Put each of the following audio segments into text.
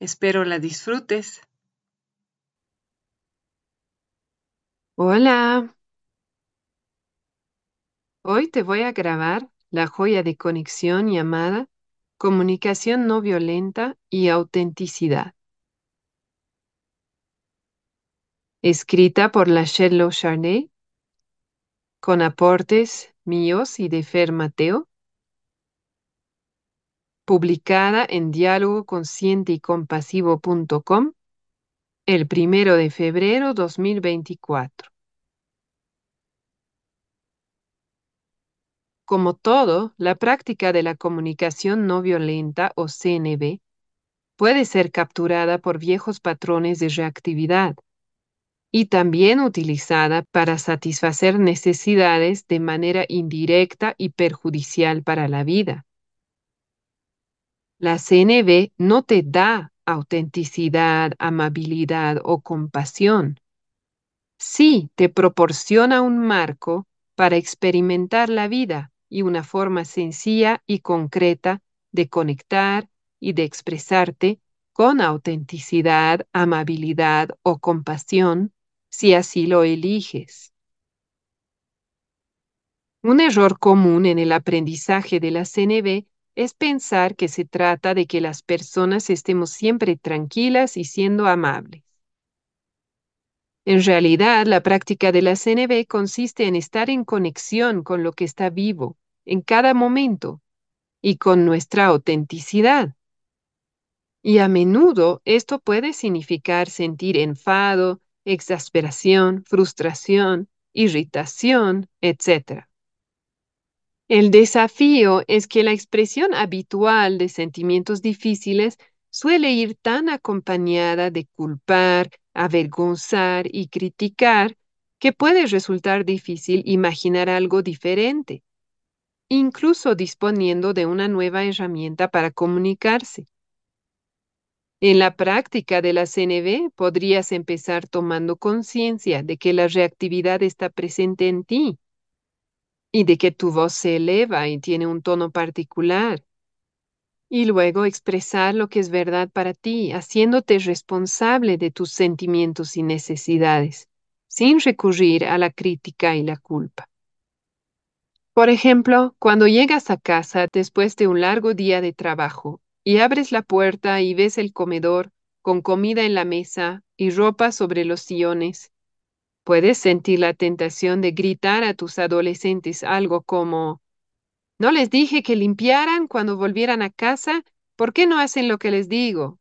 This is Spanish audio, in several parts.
Espero la disfrutes. Hola. Hoy te voy a grabar la joya de conexión llamada Comunicación no violenta y autenticidad. Escrita por la Sherlock Charney, con aportes míos y de Fer Mateo publicada en diálogo consciente y compasivo.com el primero de febrero 2024. Como todo, la práctica de la comunicación no violenta o CNV puede ser capturada por viejos patrones de reactividad y también utilizada para satisfacer necesidades de manera indirecta y perjudicial para la vida. La CNV no te da autenticidad, amabilidad o compasión. Sí te proporciona un marco para experimentar la vida y una forma sencilla y concreta de conectar y de expresarte con autenticidad, amabilidad o compasión, si así lo eliges. Un error común en el aprendizaje de la CNV es pensar que se trata de que las personas estemos siempre tranquilas y siendo amables. En realidad, la práctica de la CNB consiste en estar en conexión con lo que está vivo en cada momento y con nuestra autenticidad. Y a menudo esto puede significar sentir enfado, exasperación, frustración, irritación, etc. El desafío es que la expresión habitual de sentimientos difíciles suele ir tan acompañada de culpar, avergonzar y criticar que puede resultar difícil imaginar algo diferente, incluso disponiendo de una nueva herramienta para comunicarse. En la práctica de la CNV podrías empezar tomando conciencia de que la reactividad está presente en ti y de que tu voz se eleva y tiene un tono particular. Y luego expresar lo que es verdad para ti, haciéndote responsable de tus sentimientos y necesidades, sin recurrir a la crítica y la culpa. Por ejemplo, cuando llegas a casa después de un largo día de trabajo y abres la puerta y ves el comedor con comida en la mesa y ropa sobre los sillones Puedes sentir la tentación de gritar a tus adolescentes algo como, ¿no les dije que limpiaran cuando volvieran a casa? ¿Por qué no hacen lo que les digo?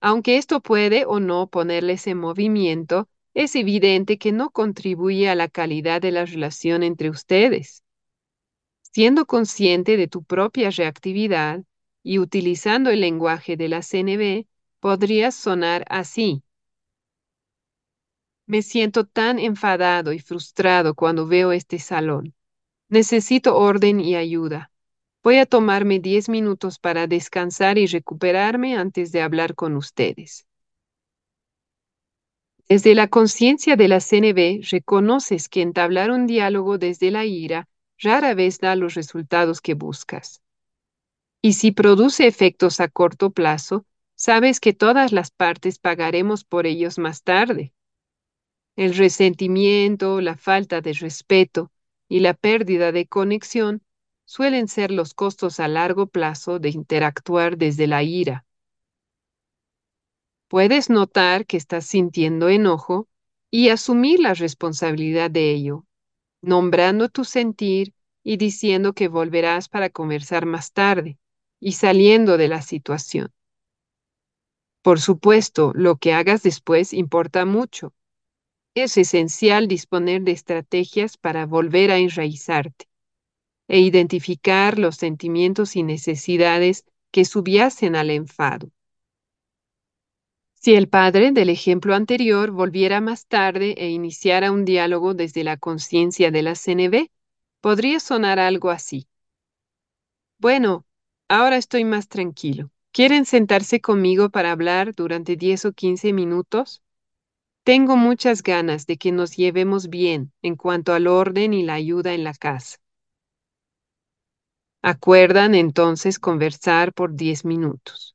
Aunque esto puede o no ponerles en movimiento, es evidente que no contribuye a la calidad de la relación entre ustedes. Siendo consciente de tu propia reactividad y utilizando el lenguaje de la CNB, podrías sonar así. Me siento tan enfadado y frustrado cuando veo este salón. Necesito orden y ayuda. Voy a tomarme diez minutos para descansar y recuperarme antes de hablar con ustedes. Desde la conciencia de la CNB reconoces que entablar un diálogo desde la ira rara vez da los resultados que buscas. Y si produce efectos a corto plazo, sabes que todas las partes pagaremos por ellos más tarde. El resentimiento, la falta de respeto y la pérdida de conexión suelen ser los costos a largo plazo de interactuar desde la ira. Puedes notar que estás sintiendo enojo y asumir la responsabilidad de ello, nombrando tu sentir y diciendo que volverás para conversar más tarde y saliendo de la situación. Por supuesto, lo que hagas después importa mucho. Es esencial disponer de estrategias para volver a enraizarte e identificar los sentimientos y necesidades que subyacen al enfado. Si el padre del ejemplo anterior volviera más tarde e iniciara un diálogo desde la conciencia de la CNB, podría sonar algo así. Bueno, ahora estoy más tranquilo. ¿Quieren sentarse conmigo para hablar durante 10 o 15 minutos? Tengo muchas ganas de que nos llevemos bien en cuanto al orden y la ayuda en la casa. Acuerdan entonces conversar por 10 minutos.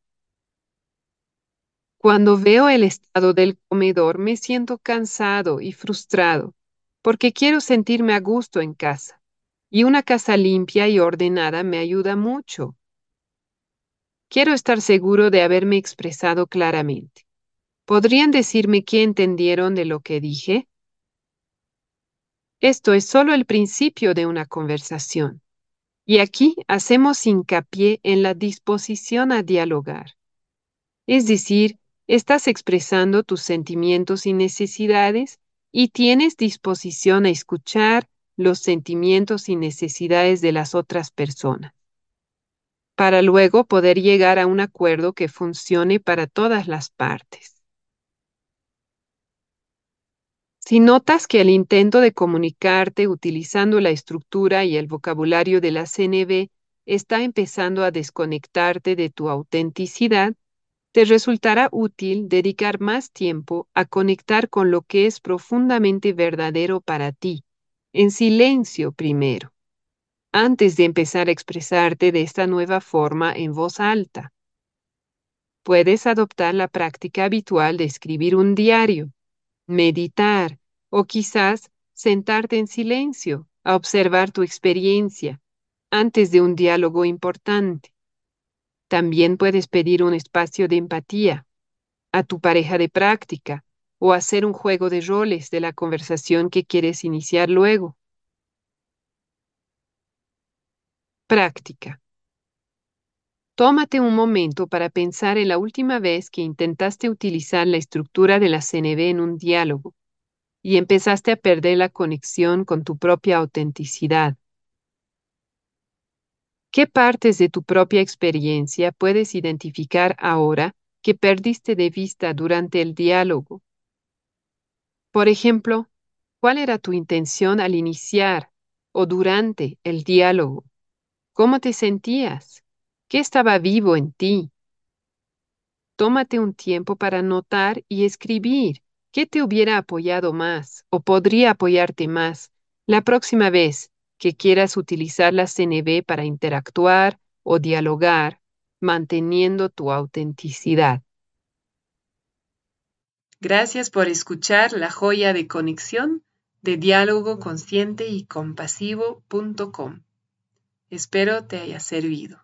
Cuando veo el estado del comedor me siento cansado y frustrado porque quiero sentirme a gusto en casa y una casa limpia y ordenada me ayuda mucho. Quiero estar seguro de haberme expresado claramente. ¿Podrían decirme qué entendieron de lo que dije? Esto es solo el principio de una conversación. Y aquí hacemos hincapié en la disposición a dialogar. Es decir, estás expresando tus sentimientos y necesidades y tienes disposición a escuchar los sentimientos y necesidades de las otras personas para luego poder llegar a un acuerdo que funcione para todas las partes. Si notas que el intento de comunicarte utilizando la estructura y el vocabulario de la CNB está empezando a desconectarte de tu autenticidad, te resultará útil dedicar más tiempo a conectar con lo que es profundamente verdadero para ti, en silencio primero antes de empezar a expresarte de esta nueva forma en voz alta. Puedes adoptar la práctica habitual de escribir un diario, meditar o quizás sentarte en silencio a observar tu experiencia antes de un diálogo importante. También puedes pedir un espacio de empatía a tu pareja de práctica o hacer un juego de roles de la conversación que quieres iniciar luego. Práctica. Tómate un momento para pensar en la última vez que intentaste utilizar la estructura de la CNB en un diálogo y empezaste a perder la conexión con tu propia autenticidad. ¿Qué partes de tu propia experiencia puedes identificar ahora que perdiste de vista durante el diálogo? Por ejemplo, ¿cuál era tu intención al iniciar o durante el diálogo? ¿Cómo te sentías? ¿Qué estaba vivo en ti? Tómate un tiempo para notar y escribir qué te hubiera apoyado más o podría apoyarte más la próxima vez que quieras utilizar la CNB para interactuar o dialogar, manteniendo tu autenticidad. Gracias por escuchar la joya de conexión de diálogo consciente y compasivo.com. Espero te haya servido.